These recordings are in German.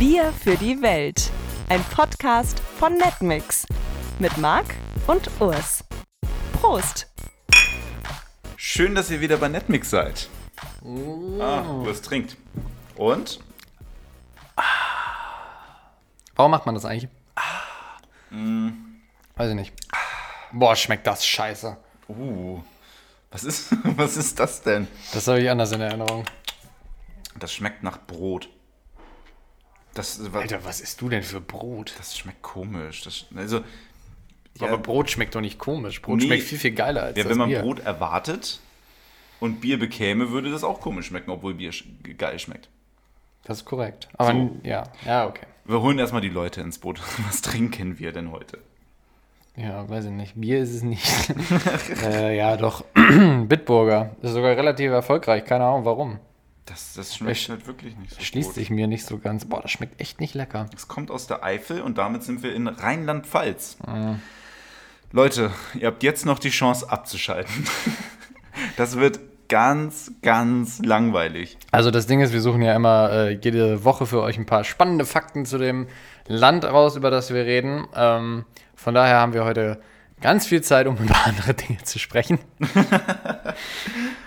Bier für die Welt. Ein Podcast von Netmix. Mit Marc und Urs. Prost! Schön, dass ihr wieder bei Netmix seid. Ah, Urs trinkt. Und? Warum macht man das eigentlich? Weiß ich nicht. Boah, schmeckt das scheiße. Uh, was ist, was ist das denn? Das habe ich anders in Erinnerung. Das schmeckt nach Brot. Das, Alter, was isst du denn für Brot? das schmeckt komisch. Das, also, ja, Aber Brot schmeckt doch nicht komisch. Brot Nee. schmeckt viel, viel geiler als ja, das wenn man Bier. Brot erwartet und Bier bekäme, würde das auch komisch schmecken, obwohl Bier geil schmeckt. Das ist korrekt. Aber So. ja, ja, okay. Wir holen erstmal die Leute ins Boot. Was trinken wir denn heute? Ja, weiß ich nicht. Bier ist es nicht. äh, ja, doch. Bitburger. Ist sogar relativ erfolgreich. Keine Ahnung warum. Das, das schmeckt Sch- halt wirklich nicht so Schließt gut. sich mir nicht so ganz. Boah, das schmeckt echt nicht lecker. Es kommt aus der Eifel und damit sind wir in Rheinland-Pfalz. Leute, ihr habt jetzt noch die Chance abzuschalten. Das wird ganz, ganz langweilig. Also das Ding ist, wir suchen ja immer äh, jede Woche für euch ein paar spannende Fakten zu dem Land raus, über das wir reden. Ähm, von daher haben wir heute ganz viel Zeit, um über andere Dinge zu sprechen.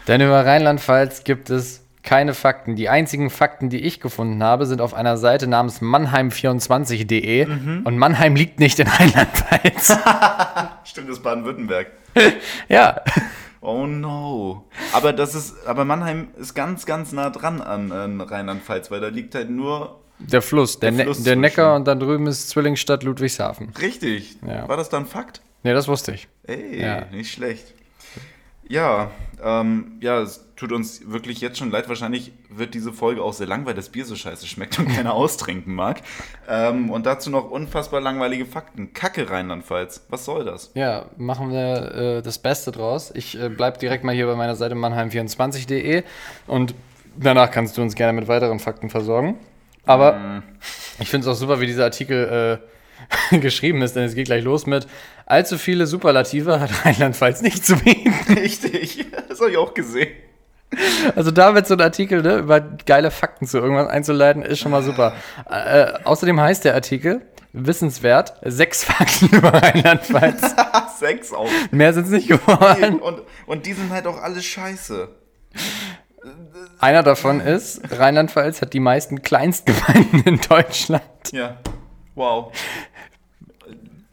Denn über Rheinland-Pfalz gibt es keine Fakten. Die einzigen Fakten, die ich gefunden habe, sind auf einer Seite namens mannheim24.de und Mannheim liegt nicht in Rheinland-Pfalz. Stimmt, das ist Baden-Württemberg. ja. Oh no. Aber das ist, aber Mannheim ist ganz, ganz nah dran an, an Rheinland-Pfalz, weil da liegt halt nur Der Fluss, der, Der Ne- Fluss der zwischen. Neckar und dann drüben ist Zwillingsstadt Ludwigshafen. richtig. Ja. War das dann Fakt? Ne, das wusste ich. Ey, Ja. nicht schlecht. Ja, ähm, ja, es tut uns wirklich jetzt schon leid. Wahrscheinlich wird diese Folge auch sehr lang, weil das Bier so scheiße schmeckt und keiner austrinken mag. Ähm, und dazu noch unfassbar langweilige Fakten. Kacke Rheinland-Pfalz. Was soll das? Ja, machen wir äh, das Beste draus. Ich äh, bleib direkt mal hier bei meiner Seite mannheim24.de und danach kannst du uns gerne mit weiteren Fakten versorgen. Aber ich finde es auch super, wie dieser Artikel äh, geschrieben ist, denn es geht gleich los mit allzu viele Superlative hat Rheinland-Pfalz nicht zu bieten. Richtig, das habe ich auch gesehen. Also damit so ein Artikel ne, über geile Fakten zu irgendwas einzuleiten, ist schon mal super. Äh, außerdem heißt der Artikel, wissenswert, sechs Fakten über Rheinland-Pfalz. Sechs auch. Mehr sind es nicht geworden. Und, und die sind halt auch alle scheiße. Einer davon ist, Rheinland-Pfalz hat die meisten Kleinstgemeinden in Deutschland. Ja. Wow.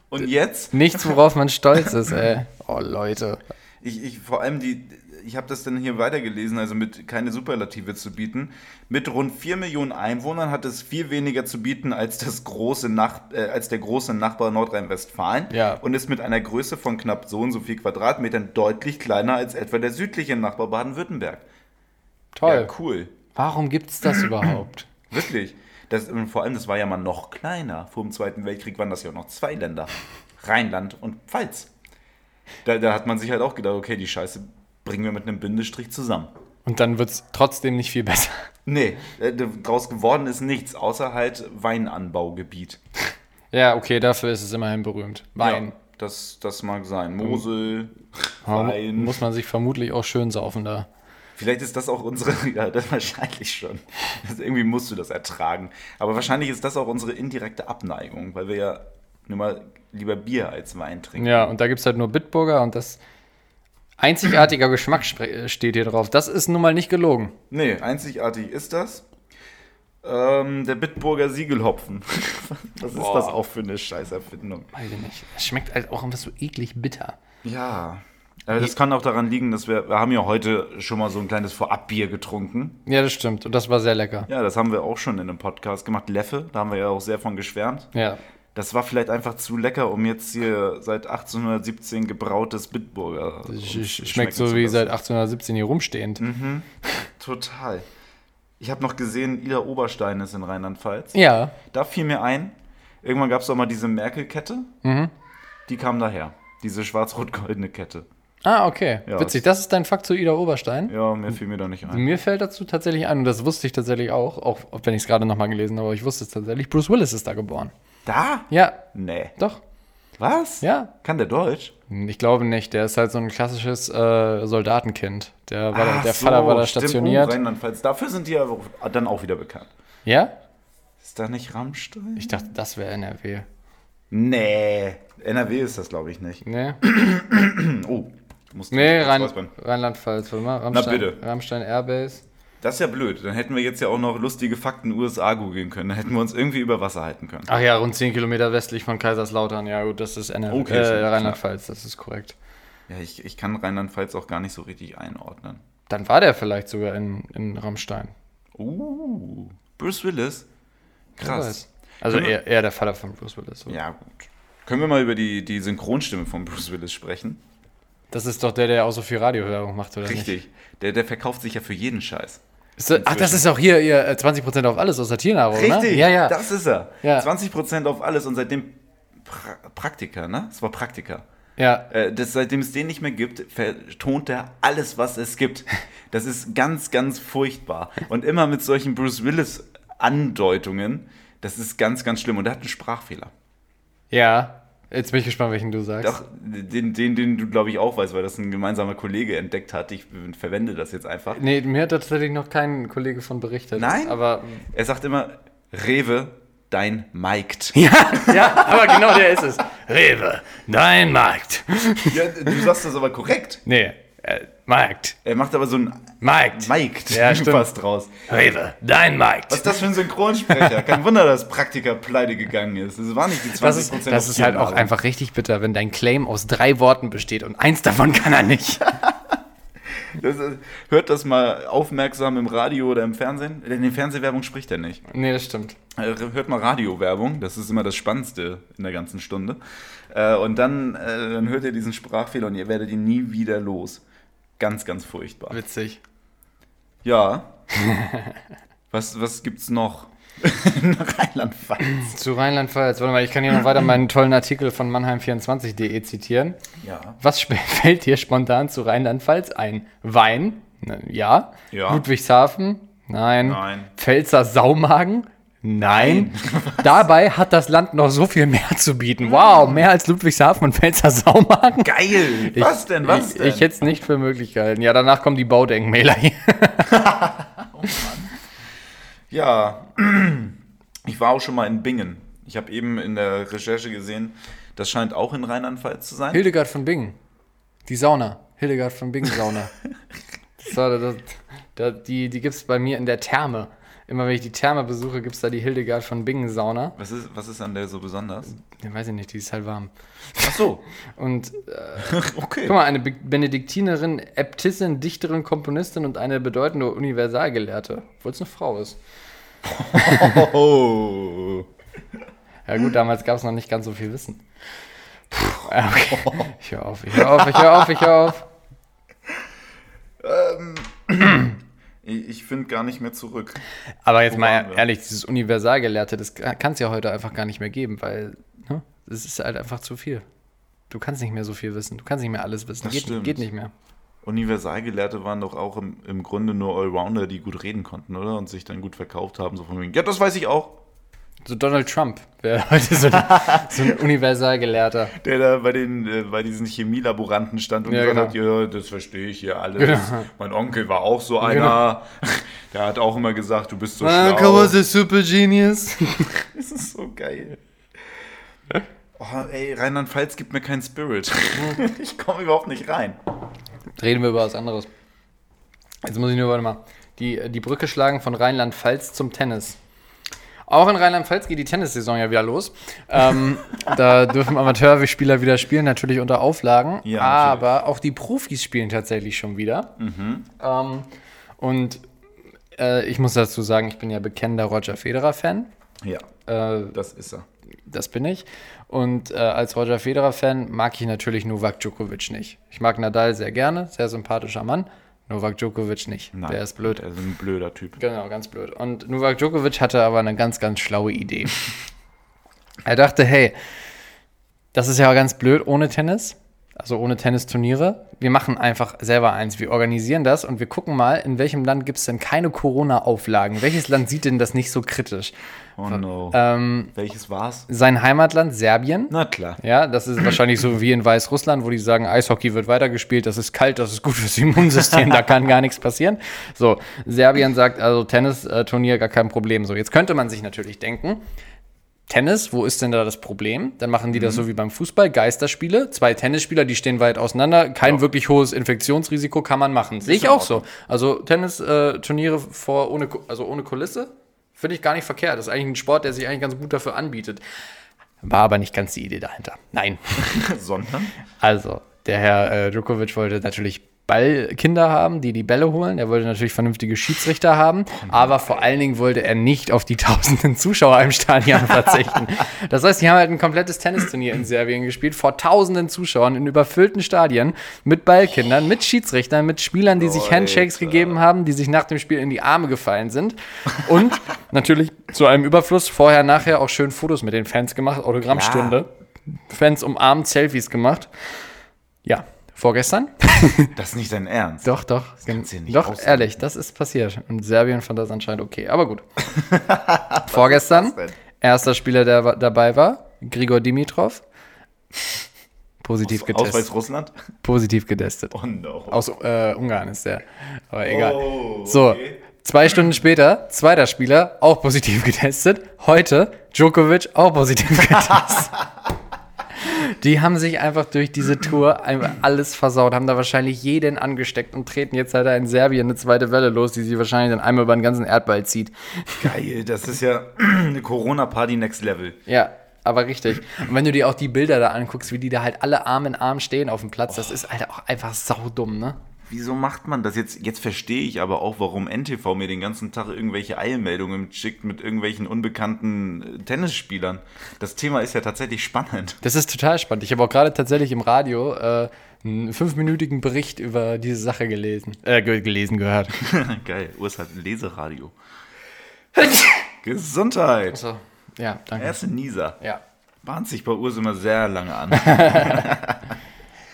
Und jetzt? Nichts, worauf man stolz ist, ey. Oh, Leute. Ich, ich vor allem die, ich habe das dann hier weitergelesen, also mit keine Superlative zu bieten. Mit rund 4 Millionen Einwohnern hat es viel weniger zu bieten als, das große Nach äh, als der große Nachbar Nordrhein-Westfalen Ja. und ist mit einer Größe von knapp so und so viel Quadratmetern deutlich kleiner als etwa der südliche Nachbar Baden-Württemberg. Toll. Ja, cool. Warum gibt's das überhaupt? Wirklich. Das, und vor allem, das war ja mal noch kleiner. Vor dem Zweiten Weltkrieg waren das ja auch noch zwei Länder. Rheinland und Pfalz. Da, da hat man sich halt auch gedacht, okay, die Scheiße bringen wir mit einem Bindestrich zusammen. Und dann wird's trotzdem nicht viel besser. Nee, äh, daraus geworden ist nichts, außer halt Weinanbaugebiet. Ja, okay, dafür ist es immerhin berühmt. Wein. Ja, das, das mag sein. Mosel, mu- Wein. Muss man sich vermutlich auch schön saufen da. Vielleicht ist das auch unsere, ja, das wahrscheinlich schon. Also irgendwie musst du das ertragen. Aber wahrscheinlich ist das auch unsere indirekte Abneigung, weil wir ja nur mal lieber Bier als Wein trinken. Ja, und da gibt's halt nur Bitburger und das einzigartiger Geschmack spre- steht hier drauf. Das ist nun mal nicht gelogen. Nee, einzigartig ist das. Ähm, der Bitburger Siegelhopfen. Was ist das auch für eine Scheißerfindung? Weiß ich nicht. Es schmeckt halt auch einfach so eklig bitter. Ja. Aber das kann auch daran liegen, dass wir, wir haben ja heute schon mal so ein kleines Vorabbier getrunken. Ja, das stimmt. Und das war sehr lecker. Ja, das haben wir auch schon in einem Podcast gemacht. Leffe, da haben wir ja auch sehr von geschwärmt. Ja. Das war vielleicht einfach zu lecker, um jetzt hier seit 1817 gebrautes Bitburger. Uns sch- schmeckt so zu wie seit 1817 hier rumstehend. Total. Ich habe noch gesehen, Ida Oberstein ist in Rheinland-Pfalz. Ja. Da fiel mir ein, irgendwann gab es doch mal diese Merkel-Kette. Mhm. Die kam daher. Diese schwarz-rot-goldene Kette. Ah, okay. Ja. Witzig. Das ist dein Fakt zu Ida Oberstein. Ja, mehr fiel mir da nicht ein. Mir fällt dazu tatsächlich ein, und das wusste ich tatsächlich auch, auch wenn ich es gerade nochmal gelesen habe, aber ich wusste es tatsächlich. Bruce Willis ist da geboren. Da? Ja, Nee. doch. Was? Ja. Kann der Deutsch? Ich glaube nicht. Der ist halt so ein klassisches äh, Soldatenkind. Der, war da, der so, Vater war da stationiert. Rheinland-Pfalz. Dafür sind die ja dann auch wieder bekannt. ja? Ist da nicht Rammstein? Ich dachte, das wäre NRW. Nee, NRW ist das, glaube ich, nicht. Nee? Oh, du musst Nee, Rhein. Rheinland-Pfalz, warte mal. Rammstein, bitte. Rammstein Airbase. Das ist ja blöd. Dann hätten wir jetzt ja auch noch lustige Fakten USA googeln können. Dann hätten wir uns irgendwie über Wasser halten können. Ach ja, rund 10 Kilometer westlich von Kaiserslautern. Ja, gut, das ist NRW. Okay, äh, Rheinland-Pfalz, das ist korrekt. Ja, ich, ich kann Rheinland-Pfalz auch gar nicht so richtig einordnen. Dann war der vielleicht sogar in, in Rammstein. Uh, Bruce Willis. Krass. Also eher, eher der Vater von Bruce Willis. So. Ja, gut. Können wir mal über die, die Synchronstimme von Bruce Willis sprechen? Das ist doch der, der auch so viel Radiowerbung macht, oder nicht? Richtig. Der, der verkauft sich ja für jeden Scheiß. Das, ach, das ist auch hier, äh, 20% auf alles aus Tiernahrung, ne? Richtig, Ja, ja. das ist er. Ja. 20% auf alles und seitdem pra Praktiker, ne? Es war Praktiker. ja. Äh, das, seitdem es den nicht mehr gibt, vertont er alles, was es gibt. Das ist ganz, ganz furchtbar. Und immer mit solchen Bruce Willis-Andeutungen, das ist ganz, ganz schlimm. Und er hat einen Sprachfehler. Ja. Jetzt bin ich gespannt, welchen du sagst. Doch, den, den, den du, glaube ich, auch weißt, weil das ein gemeinsamer Kollege entdeckt hat. Ich verwende das jetzt einfach. Nee, mir hat tatsächlich noch kein Kollege von berichtet. Nein? Aber. Er sagt immer, Rewe, dein Mike. Ja, ja, aber genau der ist es. Rewe, dein Markt. Ja, du sagst das aber korrekt. Nee, äh, Markt. Er macht aber so ein Markt. Mike Ja, stimmt. fast draus. Rewe, dein Markt. Was ist das für ein Synchronsprecher? Kein Wunder, dass Praktiker pleite gegangen ist. Das war nicht die 20% Das ist, das ist halt auch einfach richtig bitter, wenn dein Claim aus drei Worten besteht und eins davon kann er nicht. Das ist, hört das mal aufmerksam im Radio oder im Fernsehen. Denn in Fernsehwerbung spricht er nicht. nee, das stimmt. Äh, Hört mal Radiowerbung, das ist immer das Spannendste in der ganzen Stunde. Äh, Und dann, äh, dann hört ihr diesen Sprachfehler und ihr werdet ihn nie wieder los. Ganz, ganz furchtbar. Witzig. Ja. Was, was gibt's noch? in Rheinland-Pfalz. Zu Rheinland-Pfalz. Warte mal, ich kann hier noch weiter meinen tollen Artikel von Mannheim24.de zitieren. Ja. Was fällt dir spontan zu Rheinland-Pfalz ein? Wein? Ja. Ja. Ludwigshafen? Nein. Nein. Pfälzer Saumagen? Nein. Dabei hat das Land noch so viel mehr zu bieten. Wow, mehr als Ludwigshafen und Pfälzer Saumagen. Geil! Was denn? Was ich, denn? Ich hätte es nicht für möglich gehalten. Ja, danach kommen die Baudenkmäler hier. Ja, ich war auch schon mal in Bingen. Ich habe eben in der Recherche gesehen, das scheint auch in Rheinland-Pfalz zu sein. Hildegard von Bingen. Die Sauna. Hildegard von Bingen Sauna. Das war, das, das, die die gibt es bei mir in der Therme. Immer wenn ich die Therme besuche, gibt es da die Hildegard von Bingen Sauna. Was ist, was ist an der so besonders? Ja, weiß ich nicht, die ist halt warm. Ach so, Und äh, okay. guck mal, eine Be Benediktinerin, Äbtissin, Dichterin, Komponistin und eine bedeutende Universalgelehrte. Obwohl es eine Frau ist. Oh. Ja gut, damals gab es noch nicht ganz so viel Wissen. Puh, okay. Ich höre auf, ich höre auf, ich höre auf, ich höre auf. Ich, finde gar nicht mehr zurück. Aber jetzt Wo mal ehrlich, dieses Universalgelehrte, das kann es ja heute einfach gar nicht mehr geben, weil ne, es ist halt einfach zu viel. Du kannst nicht mehr so viel wissen. Du kannst nicht mehr alles wissen. Das Geht, stimmt. geht nicht mehr. Universalgelehrte waren doch auch im, im Grunde nur Allrounder, die gut reden konnten, oder? Und sich dann gut verkauft haben. So von wegen, ja, das weiß ich auch. So Donald Trump wäre heute so, ein- so ein Universalgelehrter. Der da bei, den, äh, bei diesen Chemielaboranten stand und Ja, gesagt genau. hat, ja, das verstehe ich hier alles. Genau. Mein Onkel war auch so einer. Der hat auch immer gesagt, du bist so Ah, schlau. a super genius. Das ist so geil. Oh, ey, Rheinland-Pfalz gibt mir keinen Spirit. ich komme überhaupt nicht rein. Reden wir über was anderes. Jetzt muss ich nur, warte mal, die, die Brücke schlagen von Rheinland-Pfalz zum Tennis. Auch in Rheinland-Pfalz geht die Tennissaison ja wieder los. Ähm, da dürfen Amateurspieler wieder spielen, natürlich unter Auflagen. Ja, aber auch die Profis spielen tatsächlich schon wieder. Ähm, und äh, ich muss dazu sagen, ich bin ja bekennender Roger Federer-Fan. Ja, Äh, das ist er. das bin ich. Und äh, als Roger Federer-Fan mag ich natürlich Novak Djokovic nicht. Ich mag Nadal sehr gerne, sehr sympathischer Mann. Novak Djokovic nicht. Nein, Der ist blöd. Der ist ein blöder Typ. Genau, ganz blöd. Und Novak Djokovic hatte aber eine ganz, ganz schlaue Idee. er dachte, hey, das ist ja ganz blöd ohne Tennis. Also ohne Tennisturniere. Wir machen einfach selber eins. Wir organisieren das und wir gucken mal, in welchem Land gibt es denn keine Corona-Auflagen? Welches Land sieht denn das nicht so kritisch? Oh no. Ähm, Welches war's? sein Heimatland Serbien. Na klar. Ja, das ist wahrscheinlich so wie in Weißrussland, wo die sagen, Eishockey wird weitergespielt, das ist kalt, das ist gut fürs Immunsystem, da kann gar nichts passieren. So, Serbien sagt also Tennisturnier gar kein Problem. So, jetzt könnte man sich natürlich denken, Tennis, wo ist denn da das Problem? Dann machen die das so wie beim Fußball, Geisterspiele, zwei Tennisspieler, die stehen weit auseinander, kein wirklich hohes Infektionsrisiko kann man machen. Sehe ich auch so. Also Tennisturniere vor ohne also ohne Kulisse finde ich gar nicht verkehrt. Das ist eigentlich ein Sport, der sich eigentlich ganz gut dafür anbietet. War aber nicht ganz die Idee dahinter. Nein. Sondern? Also, der Herr äh, Djokovic wollte natürlich Ballkinder haben, die die Bälle holen. Er wollte natürlich vernünftige Schiedsrichter haben, aber vor allen Dingen wollte er nicht auf die tausenden Zuschauer im Stadion verzichten. Das heißt, die haben halt ein komplettes Tennisturnier in Serbien gespielt, vor tausenden Zuschauern in überfüllten Stadien, mit Ballkindern, mit Schiedsrichtern, mit Spielern, die sich Alter. Handshakes gegeben haben, die sich nach dem Spiel in die Arme gefallen sind. Und natürlich zu einem Überfluss vorher, nachher auch schön Fotos mit den Fans gemacht, Autogrammstunde. Fans umarmt, Selfies gemacht. Ja, vorgestern? Das ist nicht dein Ernst. Doch, doch. kannst du nicht doch, ausdenken. ehrlich, das ist passiert. Und Serbien fand das anscheinend okay. Aber gut. Vorgestern, das erster Spieler, der dabei war, Grigor Dimitrov. Positiv Aus getestet. Weißrussland? Positiv getestet. Oh no. Aus äh, Ungarn ist der. Aber egal. Oh, So, okay. zwei Stunden später, zweiter Spieler, auch positiv getestet. Heute, Djokovic, auch positiv getestet. Die haben sich einfach durch diese Tour alles versaut, haben da wahrscheinlich jeden angesteckt und treten jetzt halt in Serbien eine zweite Welle los, die sie wahrscheinlich dann einmal über den ganzen Erdball zieht. Geil, das ist ja eine Corona-Party next level. Ja, aber richtig. Und wenn du dir auch die Bilder da anguckst, wie die da halt alle Arm in Arm stehen auf dem Platz, das ist halt auch einfach saudumm, ne? Wieso macht man das jetzt? Jetzt verstehe ich aber auch, warum NTV mir den ganzen Tag irgendwelche Eilmeldungen schickt mit irgendwelchen unbekannten äh, Tennisspielern. Das Thema ist ja tatsächlich spannend. Das ist total spannend. Ich habe auch gerade tatsächlich im Radio äh, einen fünfminütigen Bericht über diese Sache gelesen, äh, ge gelesen gehört. Geil, Urs hat ein Leseradio. Gesundheit. So, ja, danke. Er ist ein Nieser. Ja. Bahnt sich bei Urs immer sehr lange an.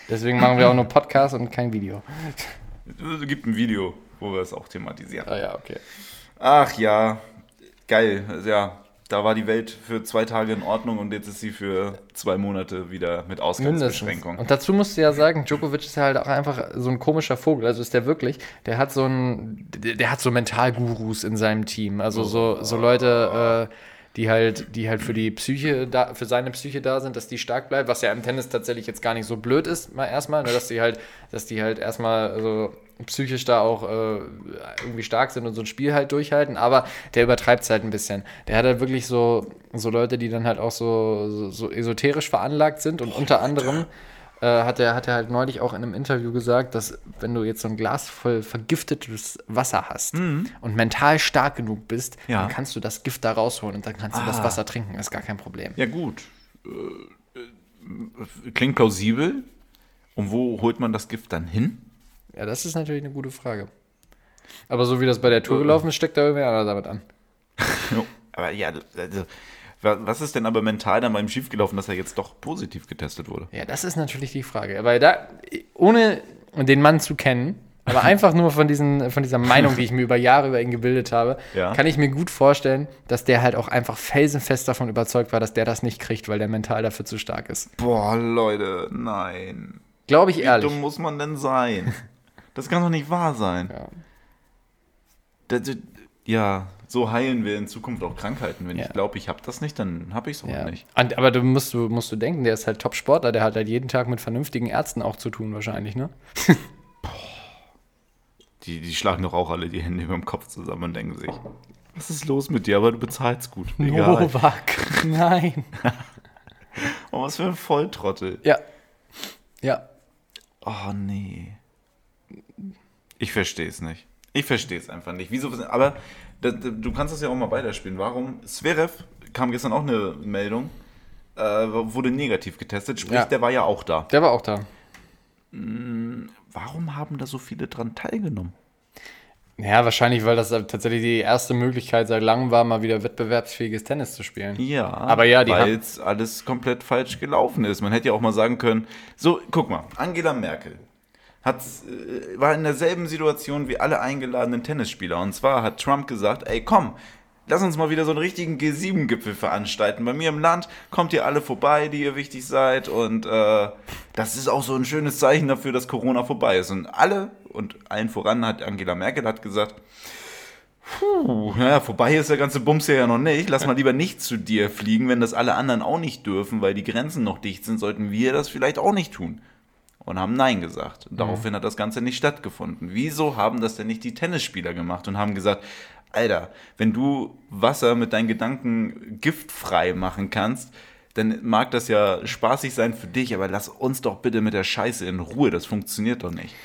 Deswegen machen wir auch nur Podcast und kein Video. Es gibt ein Video, wo wir es auch thematisieren. Ah ja, okay. Ach ja, geil. Ja, da war die Welt für zwei Tage in Ordnung und jetzt ist sie für zwei Monate wieder mit. Ausgangsbeschränkung. Und dazu musst du ja sagen, Djokovic ist ja halt auch einfach so ein komischer Vogel. Also ist der wirklich, der hat so ein, der, der hat so Mentalgurus in seinem Team. Also so, so Leute, äh, die halt, die halt für die Psyche da, für seine Psyche da sind, dass die stark bleibt, was ja im Tennis tatsächlich jetzt gar nicht so blöd ist, mal erstmal, ne, dass die halt, dass die halt erstmal so psychisch da auch äh, irgendwie stark sind und so ein Spiel halt durchhalten, aber der übertreibt es halt ein bisschen. Der hat halt wirklich so, so Leute, die dann halt auch so, so, so esoterisch veranlagt sind und unter anderem äh, hat er hat er halt neulich auch in einem Interview gesagt, dass wenn du jetzt so ein Glas voll vergiftetes Wasser hast und mental stark genug bist, Ja. dann kannst du das Gift da rausholen und dann kannst du das Wasser trinken, ist gar kein Problem. Ja, gut. Äh, äh, Klingt plausibel. Und wo holt man das Gift dann hin? Ja, das ist natürlich eine gute Frage. Aber so wie das bei der Tour gelaufen ist, steckt da irgendwer anderer damit an. Aber ja, also, was ist denn aber mental dann beim schiefgelaufen, dass er jetzt doch positiv getestet wurde? Ja, das ist natürlich die Frage. Weil da, ohne den Mann zu kennen, aber einfach nur von, diesen, von dieser Meinung, die ich mir über Jahre über ihn gebildet habe, Ja. kann ich mir gut vorstellen, dass der halt auch einfach felsenfest davon überzeugt war, dass der das nicht kriegt, weil der mental dafür zu stark ist. Boah, Leute, nein. Glaube ich Wie ehrlich. dumm muss man denn sein? Das kann doch nicht wahr sein. Ja. Das, ja, so heilen wir in Zukunft auch Krankheiten. Wenn Ja. ich glaube, ich habe das nicht, dann habe ich es auch Ja. nicht. Und, aber du musst, du musst du denken, der ist halt Top-Sportler, der hat halt jeden Tag mit vernünftigen Ärzten auch zu tun, wahrscheinlich, ne? Die, die schlagen doch auch alle die Hände über dem Kopf zusammen und denken sich, was ist los mit dir? Aber du bezahlst gut. Egal. Novak. Nein. Oh, was für ein Volltrottel. Ja. Ja. Oh, nee. Ich verstehe es nicht. Ich verstehe es einfach nicht. Wieso? Aber da, da, du kannst das ja auch mal weiterspielen. Warum? Sverev kam gestern auch eine Meldung, äh, wurde negativ getestet, sprich, Ja. der war ja auch da. Der war auch da. Warum haben da so viele dran teilgenommen? Ja, wahrscheinlich, weil das tatsächlich die erste Möglichkeit seit langem war, mal wieder wettbewerbsfähiges Tennis zu spielen. Ja, Aber ja, weil jetzt alles komplett falsch gelaufen ist. Man hätte ja auch mal sagen können, so, guck mal, Angela Merkel hat, äh, war in derselben Situation wie alle eingeladenen Tennisspieler. Und zwar hat Trump gesagt, ey, komm, lass uns mal wieder so einen richtigen G7-Gipfel veranstalten. Bei mir im Land kommt ihr alle vorbei, die ihr wichtig seid. Und äh, das ist auch so ein schönes Zeichen dafür, dass Corona vorbei ist. Und alle, und allen voran hat Angela Merkel hat gesagt, Puh, naja, vorbei ist der ganze Bums hier ja noch nicht. Lass mal lieber nicht zu dir fliegen, wenn das alle anderen auch nicht dürfen, weil die Grenzen noch dicht sind, sollten wir das vielleicht auch nicht tun. Und haben Nein gesagt. Und daraufhin hat das Ganze nicht stattgefunden. Wieso haben das denn nicht die Tennisspieler gemacht und haben gesagt, Alter, wenn du Wasser mit deinen Gedanken giftfrei machen kannst, dann mag das ja spaßig sein für dich, aber lass uns doch bitte mit der Scheiße in Ruhe. Das funktioniert doch nicht.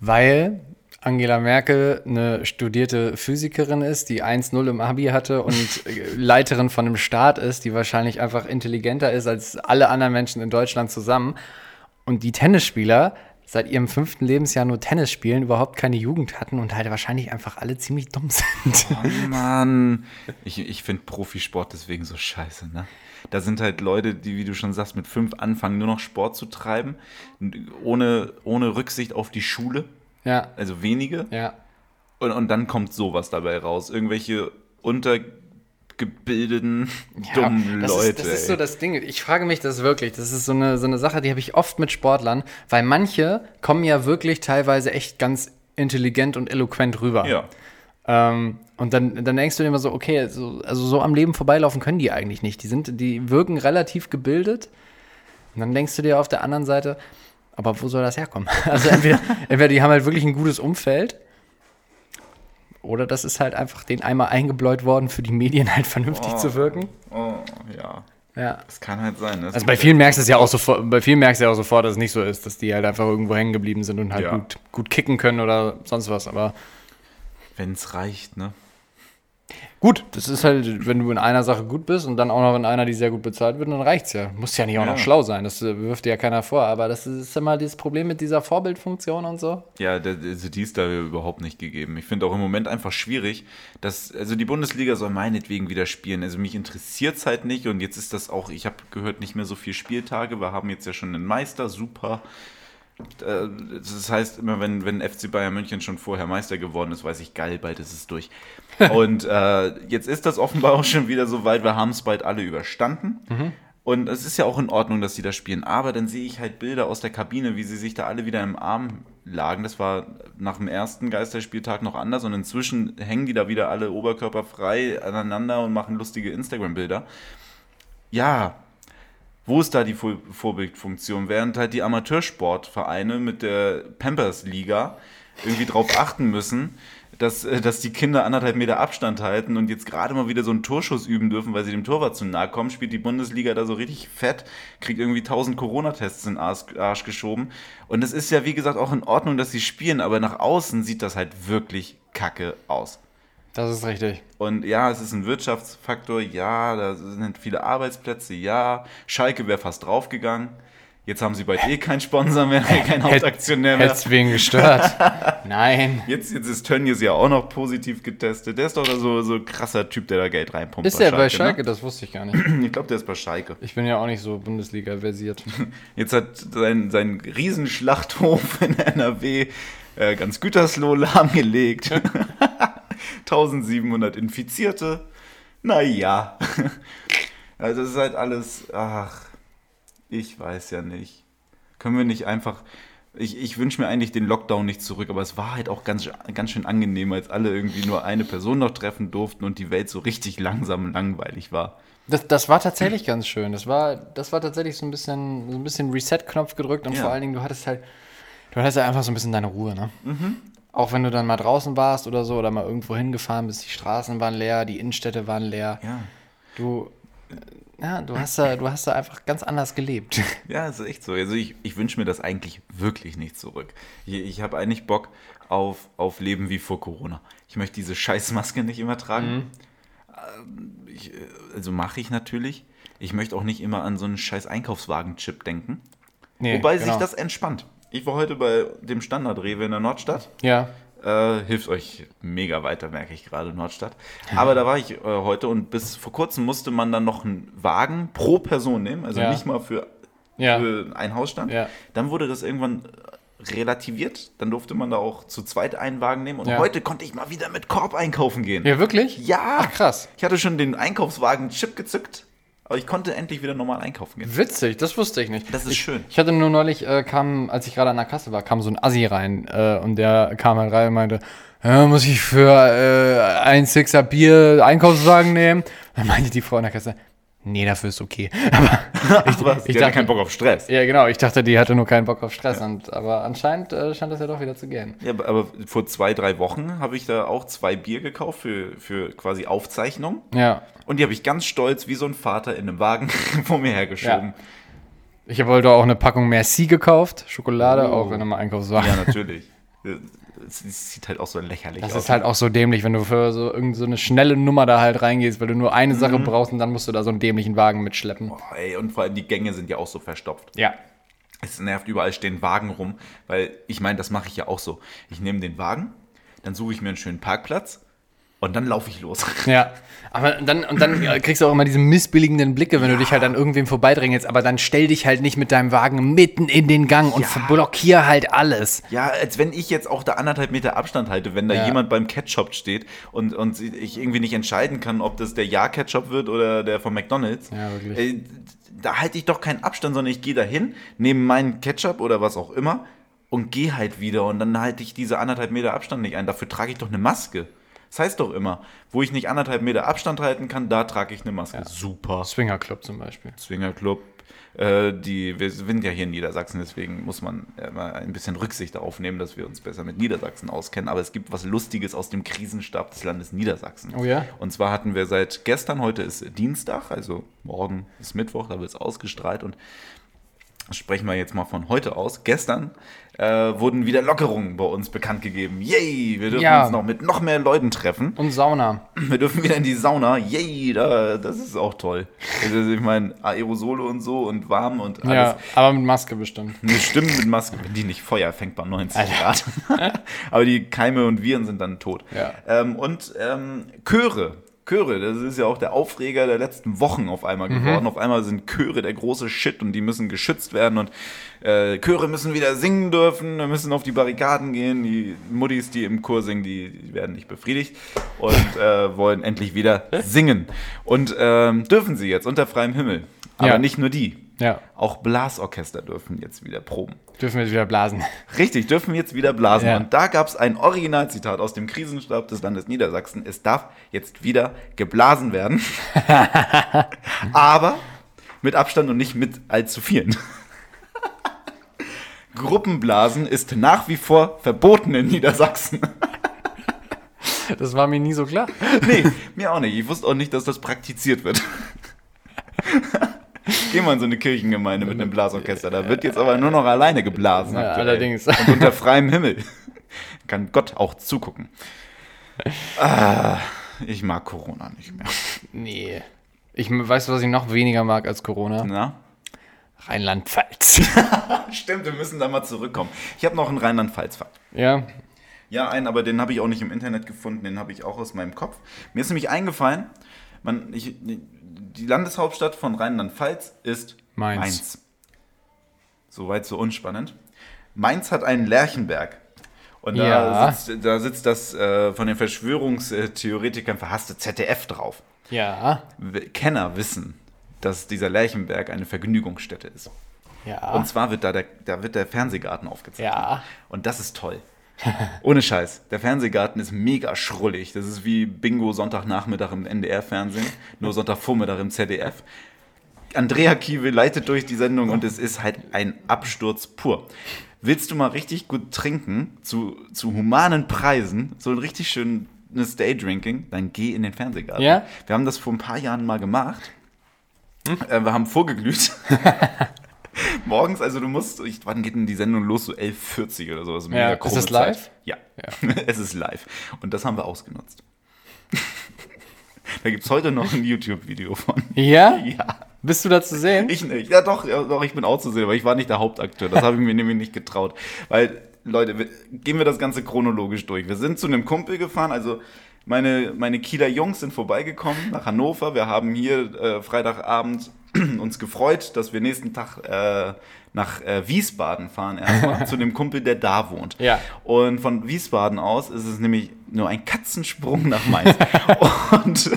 Weil Angela Merkel eine studierte Physikerin ist, die 1-0 im Abi hatte und Leiterin von einem Staat ist, die wahrscheinlich einfach intelligenter ist als alle anderen Menschen in Deutschland zusammen. Und die Tennisspieler seit ihrem fünften Lebensjahr nur Tennis spielen, überhaupt keine Jugend hatten und halt wahrscheinlich einfach alle ziemlich dumm sind. Oh Mann. Ich, ich finde Profisport deswegen so scheiße, ne? Da sind halt Leute, die, wie du schon sagst, mit fünf anfangen, nur noch Sport zu treiben, ohne, ohne Rücksicht auf die Schule, ja, also wenige. ja. Und, und dann kommt sowas dabei raus. Irgendwelche untergebildeten, dummen das Leute. Ist, das ist so ey. das Ding. Ich frage mich das wirklich. Das ist so eine, so eine Sache, die habe ich oft mit Sportlern, weil manche kommen ja wirklich teilweise echt ganz intelligent und eloquent rüber. ja. Ähm, und dann, dann denkst du dir immer so, okay, also, also so am Leben vorbeilaufen können die eigentlich nicht. Die sind, die wirken relativ gebildet. Und dann denkst du dir auf der anderen Seite, aber wo soll das herkommen? Also entweder, entweder die haben halt wirklich ein gutes Umfeld. Oder das ist halt einfach den einmal eingebläut worden, für die Medien halt vernünftig Oh. zu wirken. Oh, ja. Ja. Das kann halt sein. Das Also bei vielen merkst du es ja auch sofort, bei vielen merkst du ja auch sofort, dass es nicht so ist, dass die halt einfach irgendwo hängen geblieben sind und halt Ja. gut, gut kicken können oder sonst was. Aber Wenn es reicht, ne? Gut, das ist halt, wenn du in einer Sache gut bist und dann auch noch in einer, die sehr gut bezahlt wird, dann reicht's ja. Muss ja nicht auch Ja. noch schlau sein, das äh, wirft dir ja keiner vor. Aber das ist immer dieses Problem mit dieser Vorbildfunktion und so. Ja, der- also die ist da überhaupt nicht gegeben. Ich finde auch im Moment einfach schwierig, dass, also die Bundesliga soll meinetwegen wieder spielen. Also mich interessiert es halt nicht und jetzt ist das auch, ich habe gehört, nicht mehr so viele Spieltage. Wir haben jetzt ja schon einen Meister, super. Äh, Das heißt, immer wenn, wenn FC Bayern München schon vorher Meister geworden ist, weiß ich, geil, bald ist es durch. Und äh, jetzt ist das offenbar auch schon wieder so weit, wir haben es bald alle überstanden. Und es ist ja auch in Ordnung, dass sie da spielen. Aber dann sehe ich halt Bilder aus der Kabine, wie sie sich da alle wieder im Arm lagen. Das war nach dem ersten Geisterspieltag noch anders. Und inzwischen hängen die da wieder alle oberkörperfrei aneinander und machen lustige Instagram-Bilder. Ja, wo ist da die Vor- Vorbildfunktion? Während halt die Amateursportvereine mit der Pampers-Liga irgendwie drauf achten müssen, dass, äh, dass die Kinder anderthalb Meter Abstand halten und jetzt gerade mal wieder so einen Torschuss üben dürfen, weil sie dem Torwart zu nahe kommen, spielt die Bundesliga da so richtig fett, kriegt irgendwie 1000 Corona-Tests in den Arsch, Arsch geschoben. Und es ist ja, wie gesagt, auch in Ordnung, dass sie spielen, aber nach außen sieht das halt wirklich kacke aus. Das ist richtig. Und ja, es ist ein Wirtschaftsfaktor, ja, da sind viele Arbeitsplätze, ja. Schalke wäre fast draufgegangen. Jetzt haben sie bald eh keinen Sponsor mehr, keinen Hauptaktionär mehr. Hättest wen gestört? Nein. Jetzt, jetzt ist Tönnies ja auch noch positiv getestet. Der ist doch so, so ein krasser Typ, der da Geld reinpumpt. Ist der bei Schalke? Das wusste ich gar nicht. Ne? Ich glaube, der ist bei Schalke. Ich bin ja auch nicht so Bundesliga versiert. Jetzt hat sein, sein Riesenschlachthof in NRW äh, ganz Gütersloh lahmgelegt. 1700 Infizierte. Naja. Also das ist halt alles, ach, ich weiß ja nicht. Können wir nicht einfach, ich, ich wünsche mir eigentlich den Lockdown nicht zurück, aber es war halt auch ganz, ganz schön angenehm, als alle irgendwie nur eine Person noch treffen durften und die Welt so richtig langsam und langweilig war. Das, das war tatsächlich ganz schön. Das war, das war tatsächlich so ein bisschen, so ein bisschen Reset-Knopf gedrückt und Ja. vor allen Dingen, du hattest halt, du hattest halt einfach so ein bisschen deine Ruhe, ne? Auch wenn du dann mal draußen warst oder so oder mal irgendwo hingefahren bist, die Straßen waren leer, die Innenstädte waren leer. Ja. Du, ja, du hast da, du hast da einfach ganz anders gelebt. Ja, ist echt so. Also ich, ich wünsche mir das eigentlich wirklich nicht zurück. Ich, ich habe eigentlich Bock auf, auf Leben wie vor Corona. Ich möchte diese Scheißmaske nicht immer tragen. Ähm, Ich, äh, also mache ich natürlich. Ich möchte auch nicht immer an so einen scheiß Einkaufswagen-Chip denken. Nee, Wobei genau. sich das entspannt. Ich war heute bei dem Standard-Rewe in der Nordstadt. Ja, Äh, hilft euch mega weiter, merke ich gerade, Nordstadt. Aber da war ich äh, heute und bis vor kurzem musste man dann noch einen Wagen pro Person nehmen, also Ja. nicht mal für, Ja. für einen Hausstand. Ja. Dann wurde das irgendwann relativiert, dann durfte man da auch zu zweit einen Wagen nehmen und Ja. heute konnte ich mal wieder mit Korb einkaufen gehen. Ja, wirklich? Ja, Ach, krass. Ich hatte schon den Einkaufswagen-Chip gezückt, aber ich konnte endlich wieder normal einkaufen gehen. Witzig, das wusste ich nicht. Das ist ich, schön. Ich hatte nur neulich, äh, kam, als ich gerade an der Kasse war, kam so ein Assi rein äh, und der kam halt rein und meinte, ja, muss ich für äh, ein Sixer Bier Einkaufswagen nehmen? Dann meinte die Frau an der Kasse, nee, dafür ist okay. Aber Ich, was? ich Ich hatte dachte- keinen Bock auf Stress. ja, genau, ich dachte, die hatte nur keinen Bock auf Stress. Und, aber anscheinend äh, scheint das ja doch wieder zu gehen. Ja, aber- aber vor zwei, drei Wochen habe ich da auch zwei Bier gekauft für, für quasi Aufzeichnung. Ja. Und die habe ich ganz stolz wie so ein Vater in einem Wagen vor mir hergeschoben. Ich habe heute auch eine Packung Merci gekauft, Schokolade, Oh. auch in einem Einkaufswagen. Ja, natürlich. Es sieht halt auch so lächerlich Das aus. ist halt auch so dämlich, wenn du für so irgend so eine schnelle Nummer da halt reingehst, weil du nur eine Sache Mhm. brauchst und dann musst du da so einen dämlichen Wagen mitschleppen. Oh, ey, und vor allem die Gänge sind ja auch so verstopft. Ja. Es nervt, überall stehen Wagen rum, weil ich meine, das mache ich ja auch so. Ich nehme den Wagen, dann suche ich mir einen schönen Parkplatz und dann laufe ich los. Ja. Aber dann, und dann äh, kriegst du auch immer diese missbilligenden Blicke, wenn du dich halt an irgendwem vorbeidrängelst, aber dann stell dich halt nicht mit deinem Wagen mitten in den Gang und Ja. blockier halt alles. Ja, als wenn ich jetzt auch da anderthalb Meter Abstand halte, wenn da Ja. jemand beim Ketchup steht und, und ich irgendwie nicht entscheiden kann, ob das der Ja-Ketchup wird oder der von McDonalds. Ja, wirklich. Äh, da halte ich doch keinen Abstand, sondern ich gehe dahin, nehme meinen Ketchup oder was auch immer und gehe halt wieder und dann halte ich diese anderthalb Meter Abstand nicht ein. Dafür trage ich doch eine Maske. Das heißt doch immer, wo ich nicht anderthalb Meter Abstand halten kann, da trage ich eine Maske. Super. Swinger Club zum Beispiel. Swingerclub. Äh, die, wir sind ja hier in Niedersachsen, deswegen muss man mal ein bisschen Rücksicht darauf nehmen, dass wir uns besser mit Niedersachsen auskennen. Aber es gibt was Lustiges aus dem Krisenstab des Landes Niedersachsen. Oh ja? Und zwar hatten wir seit gestern, heute ist Dienstag, also morgen ist Mittwoch, da wird es ausgestrahlt und sprechen wir jetzt mal von heute aus. Gestern äh, wurden wieder Lockerungen bei uns bekannt gegeben. Yay! Wir dürfen Ja. uns noch mit noch mehr Leuten treffen. Und Sauna. Wir dürfen wieder in die Sauna. Yay, da, das ist auch toll. Also, ich meine, Aerosole und so und warm und alles. Ja, aber mit Maske bestimmt. Bestimmt mit Maske, wenn die nicht Feuer fängt bei 90 Grad. Aber die Keime und Viren sind dann tot. Ja. Ähm, und ähm, Chöre. Chöre, das ist ja auch der Aufreger der letzten Wochen auf einmal Mhm. geworden. Auf einmal sind Chöre der große Shit und die müssen geschützt werden und äh, Chöre müssen wieder singen dürfen, müssen auf die Barrikaden gehen. Die Muttis, die im Chor singen, die, die werden nicht befriedigt und äh, wollen endlich wieder singen. Und ähm, dürfen sie jetzt unter freiem Himmel. Aber Ja. nicht nur die. Ja. Auch Blasorchester dürfen jetzt wieder proben. Dürfen jetzt wieder blasen. Richtig, dürfen jetzt wieder blasen. Ja. Und da gab es ein Originalzitat aus dem Krisenstab des Landes Niedersachsen. Es darf jetzt wieder geblasen werden. aber mit Abstand und nicht mit allzu vielen. Gruppenblasen ist nach wie vor verboten in Niedersachsen. Das war mir nie so klar. nee, mir auch nicht. Ich wusste auch nicht, dass das praktiziert wird. Geh mal in so eine Kirchengemeinde mit einem Blasorchester. Da wird jetzt aber nur noch alleine geblasen. Ja, aktuell. allerdings. Und unter freiem Himmel. Kann Gott auch zugucken. Ah, ich mag Corona nicht mehr. Nee. Ich weißt du, was ich noch weniger mag als Corona? Na? Rheinland-Pfalz. Stimmt, wir müssen da mal zurückkommen. Ich habe noch einen Rheinland-Pfalz-Fakt. ja. Ja, einen, aber den habe ich auch nicht im Internet gefunden, den habe ich auch aus meinem Kopf. Mir ist nämlich eingefallen, man, ich, die Landeshauptstadt von Rheinland-Pfalz ist Mainz. Mainz. Soweit so unspannend. Mainz hat einen Lerchenberg. Und da, Ja. sitzt, da sitzt das äh, von den Verschwörungstheoretikern verhasste ZDF drauf. Ja. Kenner wissen, dass dieser Lerchenberg eine Vergnügungsstätte ist. Ja. Und zwar wird da der, da wird der Fernsehgarten aufgezeichnet. Ja. Und das ist toll. Ohne Scheiß. Der Fernsehgarten ist mega schrullig. Das ist wie Bingo Sonntagnachmittag im NDR-Fernsehen, nur Sonntagvormittag im ZDF. Andrea Kiewel leitet durch die Sendung und es ist halt ein Absturz pur. Willst du mal richtig gut trinken, zu, zu humanen Preisen, so ein richtig schönes Daydrinking, dann geh in den Fernsehgarten. Ja? Wir haben das vor ein paar Jahren mal gemacht. Äh, wir haben vorgeglüht. Morgens, also du musst, ich, wann geht denn die Sendung los? So 11.40 oder sowas. Mega ist Zeit. live? Ja, es ist live. Und das haben wir ausgenutzt. da gibt es heute noch ein YouTube-Video von. Ja? Ja, Bist du da zu sehen? ich nicht. Ja doch, ja, doch, ich bin auch zu sehen, aber ich war nicht der Hauptakteur. Das habe ich mir nämlich nicht getraut. Weil Leute, wir, gehen wir das Ganze chronologisch durch. Wir sind zu einem Kumpel gefahren, also meine, meine Kieler Jungs sind vorbeigekommen nach Hannover. Wir haben hier äh, Freitagabend uns gefreut, dass wir nächsten Tag äh, nach äh, Wiesbaden fahren erstmal zu dem Kumpel, der da wohnt. Ja. Und von Wiesbaden aus ist es nämlich nur ein Katzensprung nach Mainz. und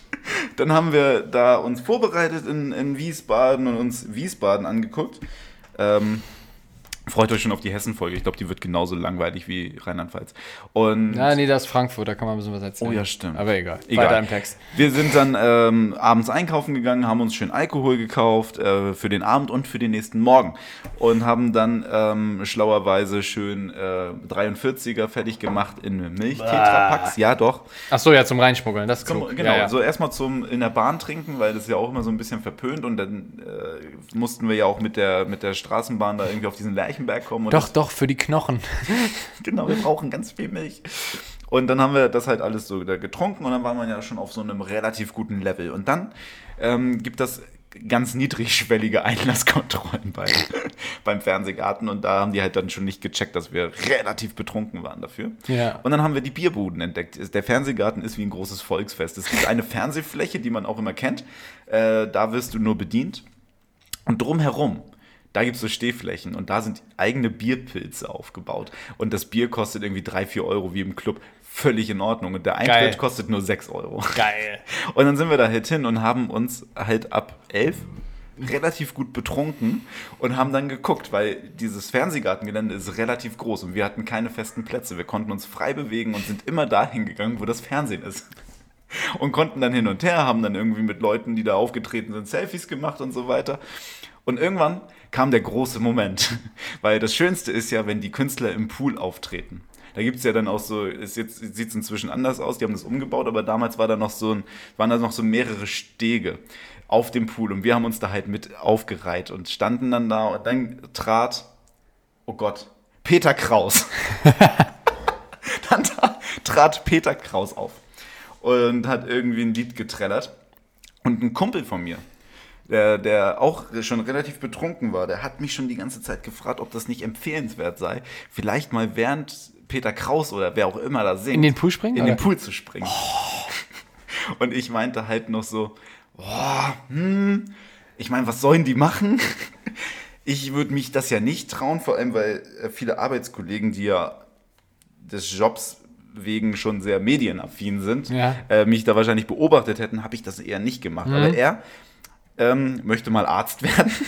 dann haben wir da uns vorbereitet in, in Wiesbaden und uns Wiesbaden angeguckt. Ähm, Freut euch schon auf die Hessen-Folge. Ich glaube, die wird genauso langweilig wie Rheinland-Pfalz. Und Ja, nee, das ist Frankfurt, da kann man ein bisschen was erzählen. Oh ja, stimmt. Aber egal. Egal. Weiter im Text. Wir sind dann ähm, abends einkaufen gegangen, haben uns schön Alkohol gekauft äh, für den Abend und für den nächsten Morgen und haben dann ähm, schlauerweise schön äh, 43er fertig gemacht in Milch-Tetrapacks. Ja, doch. Ach so, ja, zum Reinschmuggeln. Das ist Zum, genau, ja, ja. so erstmal zum in der Bahn trinken, weil das ist ja auch immer so ein bisschen verpönt und dann äh, mussten wir ja auch mit der, mit der Straßenbahn da irgendwie auf diesen Lerchenberg kommen. Doch, doch, für die Knochen. genau, wir brauchen ganz viel Milch. Und dann haben wir das halt alles so getrunken und dann waren wir ja schon auf so einem relativ guten Level. Und dann ähm, gibt das ganz niedrigschwellige Einlasskontrollen bei, beim Fernsehgarten und da haben die halt dann schon nicht gecheckt, dass wir relativ betrunken waren dafür. Ja. Und dann haben wir die Bierbuden entdeckt. Der Fernsehgarten ist wie ein großes Volksfest. Es gibt eine Fernsehfläche, die man auch immer kennt. Äh, da wirst du nur bedient. Und drumherum, da gibt es so Stehflächen und da sind eigene Bierpilze aufgebaut. Und das Bier kostet irgendwie 3, 4 Euro wie im Club. Völlig in Ordnung. Und der Eintritt Geil. kostet nur 6 Euro. Geil. Und dann sind wir da halt hin und haben uns halt ab 11 relativ gut betrunken und haben dann geguckt, weil dieses Fernsehgartengelände ist relativ groß und wir hatten keine festen Plätze. Wir konnten uns frei bewegen und sind immer dahin gegangen, wo das Fernsehen ist. Und konnten dann hin und her, haben dann irgendwie mit Leuten, die da aufgetreten sind, Selfies gemacht und so weiter. Und irgendwann kam der große Moment, weil das Schönste ist ja, wenn die Künstler im Pool auftreten. Da gibt es ja dann auch so, jetzt sieht es inzwischen anders aus, die haben das umgebaut, aber damals war da noch so ein, waren da noch so mehrere Stege auf dem Pool und wir haben uns da halt mit aufgereiht und standen dann da und dann trat, oh Gott, Peter Kraus. dann tra- trat Peter Kraus auf und hat irgendwie ein Lied getrellert. Und ein Kumpel von mir, der, der auch schon relativ betrunken war, der hat mich schon die ganze Zeit gefragt, ob das nicht empfehlenswert sei, vielleicht mal während Peter Kraus oder wer auch immer da singt, In den Pool springen, In oder? den Pool zu springen. Und ich meinte halt noch so, boah, hm, ich meine, was sollen die machen? Ich würde mich das ja nicht trauen, vor allem weil äh, viele Arbeitskollegen, die ja des Jobs wegen schon sehr medienaffin sind, Ja. äh, mich da wahrscheinlich beobachtet hätten, habe ich das eher nicht gemacht. Mhm. Aber er ähm, möchte mal Arzt werden.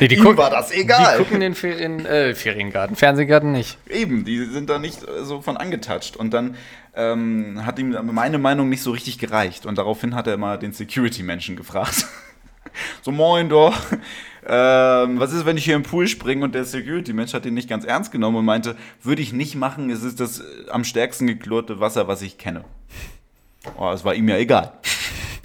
Nee, die gucken- war das egal. Die gucken den Ferien, äh, Feriengarten, Fernsehgarten nicht. Eben, die sind da nicht äh, so von angetatscht. Und dann ähm, hat ihm meine Meinung nicht so richtig gereicht. Und daraufhin hat er mal den Security-Menschen gefragt. so, moin doch. Ähm, was ist, wenn ich hier im Pool springe? Und der Security-Mensch hat ihn nicht ganz ernst genommen und meinte, würde ich nicht machen, es ist das äh, am stärksten geklorte Wasser, was ich kenne. Oh, es war ihm ja egal.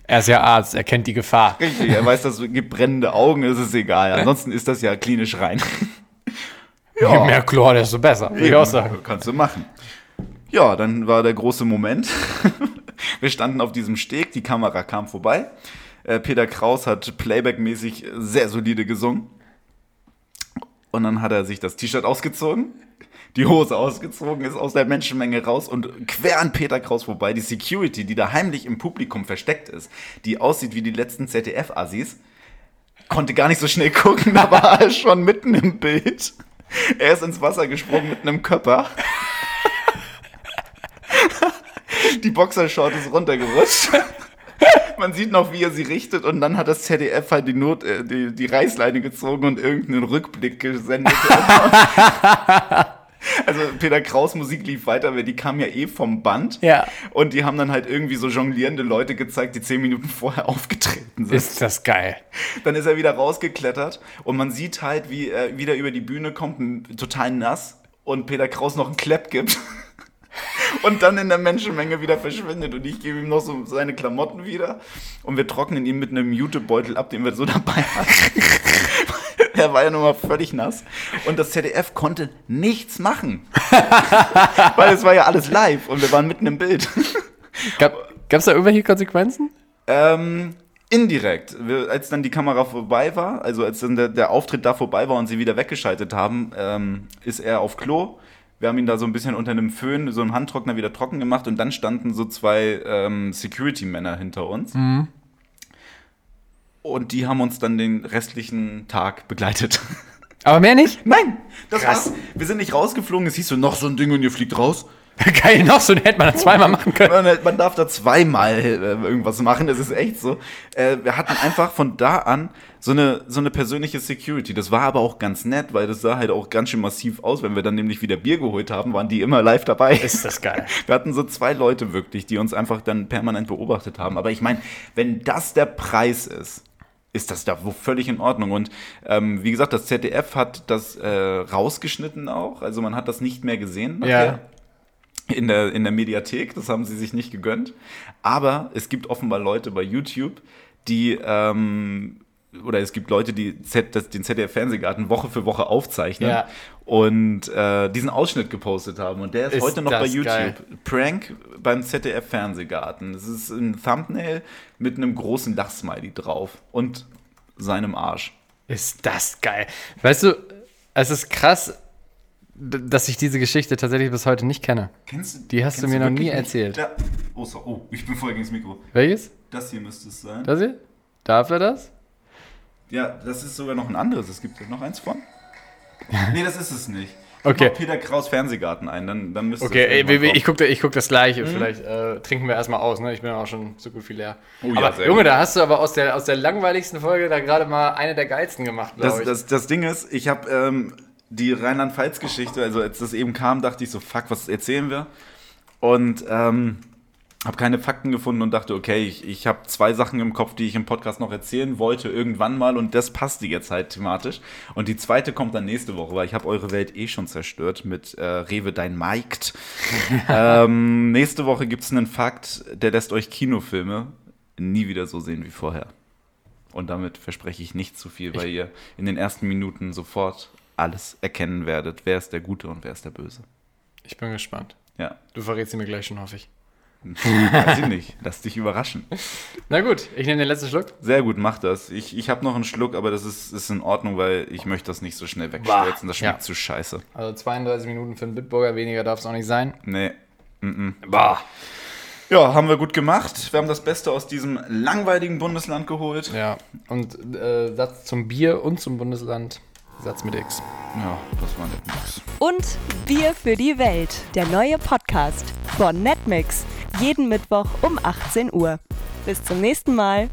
Er ist ja Arzt, er kennt die Gefahr. Richtig, er weiß, dass es gibt brennende Augen, es ist egal. Ansonsten ist das ja klinisch rein. Je mehr Chlor, desto besser, würde ich auch sagen. Kannst du machen. Ja, dann war der große Moment. Wir standen auf diesem Steg, die Kamera kam vorbei. Äh, Peter Kraus hat Playback-mäßig sehr solide gesungen. Und dann hat er sich das T-Shirt ausgezogen, die Hose ausgezogen, ist aus der Menschenmenge raus und quer an Peter Kraus vorbei. Die Security, die da heimlich im Publikum versteckt ist, die aussieht wie die letzten ZDF-Assis, konnte gar nicht so schnell gucken, da war er schon mitten im Bild. Er ist ins Wasser gesprungen mit einem Körper. Die Boxershort ist runtergerutscht. Man sieht noch, wie er sie richtet und dann hat das ZDF halt die, Not, äh, die, die Reißleine gezogen und irgendeinen Rückblick gesendet. Also Peter Kraus Musik lief weiter, weil die kam ja eh vom Band. Ja. Und die haben dann halt irgendwie so jonglierende Leute gezeigt, die zehn Minuten vorher aufgetreten sind. Ist das geil. Dann ist er wieder rausgeklettert und man sieht halt, wie er wieder über die Bühne kommt, total nass und Peter Kraus noch einen Klepp gibt. Und dann in der Menschenmenge wieder verschwindet. Und ich gebe ihm noch so seine Klamotten wieder. Und wir trocknen ihn mit einem Jutebeutel ab, den wir so dabei hatten. er war ja nun mal völlig nass. Und das ZDF konnte nichts machen. Weil es war ja alles live und wir waren mitten im Bild. Gab es da irgendwelche Konsequenzen? Ähm, Indirekt, als dann die Kamera vorbei war, also als dann der, der Auftritt da vorbei war und sie wieder weggeschaltet haben, ähm, ist er auf Klo. Wir haben ihn da so ein bisschen unter einem Föhn, so einem Handtrockner wieder trocken gemacht und dann standen so zwei ähm, Security-Männer hinter uns. Und die haben uns dann den restlichen Tag begleitet. Aber mehr nicht? Nein, das Krass. war's. Wir sind nicht rausgeflogen, es hieß so, noch so ein Ding und ihr fliegt raus. Geil, noch so, hätte man das zweimal machen können. Man, man darf da zweimal äh, irgendwas machen, das ist echt so. Äh, wir hatten einfach von da an so eine, so eine persönliche Security. Das war aber auch ganz nett, weil das sah halt auch ganz schön massiv aus. Wenn wir dann nämlich wieder Bier geholt haben, waren die immer live dabei. Ist das geil. Wir hatten so zwei Leute wirklich, die uns einfach dann permanent beobachtet haben. Aber ich meine, wenn das der Preis ist, ist das da völlig in Ordnung. Und ähm, wie gesagt, das ZDF hat das äh, rausgeschnitten auch. Also man hat das nicht mehr gesehen. Ja. In der, in der Mediathek, das haben sie sich nicht gegönnt. Aber es gibt offenbar Leute bei YouTube, die, ähm, oder es gibt Leute, die Z, das, den ZDF-Fernsehgarten Woche für Woche aufzeichnen Ja. und äh, diesen Ausschnitt gepostet haben. Und der ist, Ist heute noch bei das YouTube. geil. Prank beim ZDF-Fernsehgarten. Es ist ein Thumbnail mit einem großen Lachsmiley drauf und seinem Arsch. Ist das geil. Weißt du, es ist krass, dass ich diese Geschichte tatsächlich bis heute nicht kenne. Kennst du, Die hast du mir noch nie erzählt. Ja. Oh, so, oh, ich bin voll gegen das Mikro. Welches? Das hier müsste es sein. Das hier? Darf er das? Ja, das ist sogar noch ein anderes. Es gibt noch eins von. Nee, das ist es nicht. Okay. Mal Peter Kraus Fernsehgarten ein, dann, dann müsste Okay, ey, kommen. ich gucke ich guck das gleiche. Vielleicht äh, trinken wir erstmal aus, ne? Ich bin auch schon so gut wie leer. Oh ja, aber sehr Junge, gut. da hast du aber aus der, aus der langweiligsten Folge da gerade mal eine der geilsten gemacht, Das, ich. das, das Ding ist, ich habe ähm, die Rheinland-Pfalz-Geschichte, also als das eben kam, dachte ich so, fuck, was erzählen wir? Und ähm, habe keine Fakten gefunden und dachte, okay, ich, ich habe zwei Sachen im Kopf, die ich im Podcast noch erzählen wollte, irgendwann mal und das passte jetzt halt thematisch. Und die zweite kommt dann nächste Woche, weil ich habe eure Welt eh schon zerstört mit äh, Rewe dein Maikt. ähm, nächste Woche gibt es einen Fakt, der lässt euch Kinofilme nie wieder so sehen wie vorher. Und damit verspreche ich nicht zu viel, weil ihr in den ersten Minuten sofort alles erkennen werdet. Wer ist der Gute und wer ist der Böse? ich bin gespannt. Ja, Du verrätst sie mir gleich schon, hoffe ich. weiß ich nicht. Lass dich überraschen. Na gut, ich nehme den letzten Schluck. Sehr gut, mach das. Ich, ich habe noch einen Schluck, aber das ist, ist in Ordnung, weil ich möchte das nicht so schnell wegstürzen. Das schmeckt Ja. zu scheiße. Also 32 Minuten für einen Bitburger, weniger darf es auch nicht sein. Nee. Mm Bah. Ja, haben wir gut gemacht. Wir haben das Beste aus diesem langweiligen Bundesland geholt. Ja, und äh, Satz zum Bier und zum Bundesland. Satz mit X. Ja, das war nicht nix. Und Bier für die Welt, der neue Podcast von Netmix. Jeden Mittwoch um 18 Uhr. Bis zum nächsten Mal.